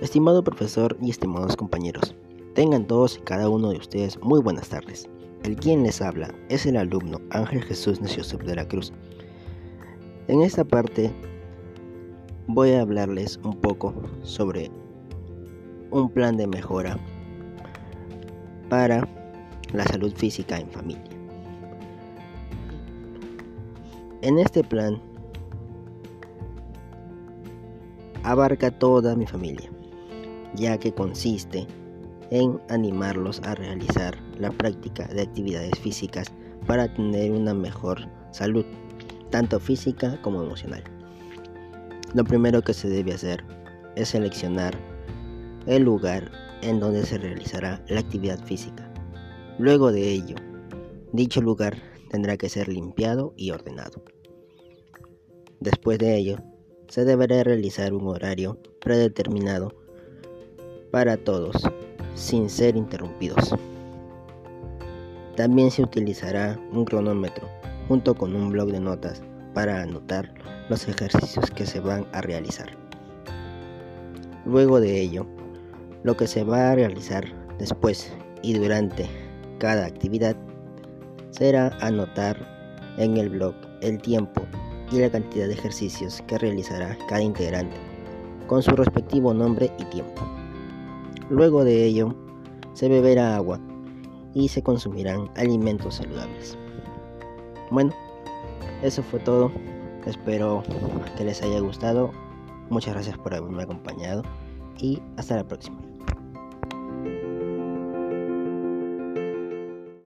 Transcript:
Estimado profesor y estimados compañeros, tengan todos y cada uno de ustedes muy buenas tardes. El quien les habla es el alumno Ángel Jesús Sub de la Cruz. En esta parte voy a hablarles un poco sobre un plan de mejora para la salud física en familia. En este plan abarca toda mi familia, ya que consiste en animarlos a realizar la práctica de actividades físicas para tener una mejor salud, tanto física como emocional. Lo primero que se debe hacer es seleccionar el lugar en donde se realizará la actividad física. Luego de ello, dicho lugar tendrá que ser limpiado y ordenado. Después de ello, se deberá realizar un horario predeterminado para todos, sin ser interrumpidos. También se utilizará un cronómetro junto con un blog de notas para anotar los ejercicios que se van a realizar. Luego de ello, lo que se va a realizar después y durante cada actividad será anotar en el blog el tiempo y la cantidad de ejercicios que realizará cada integrante, con su respectivo nombre y tiempo. Luego de ello, se beberá agua y se consumirán alimentos saludables. Bueno, eso fue todo. Espero que les haya gustado. Muchas gracias por haberme acompañado y hasta la próxima.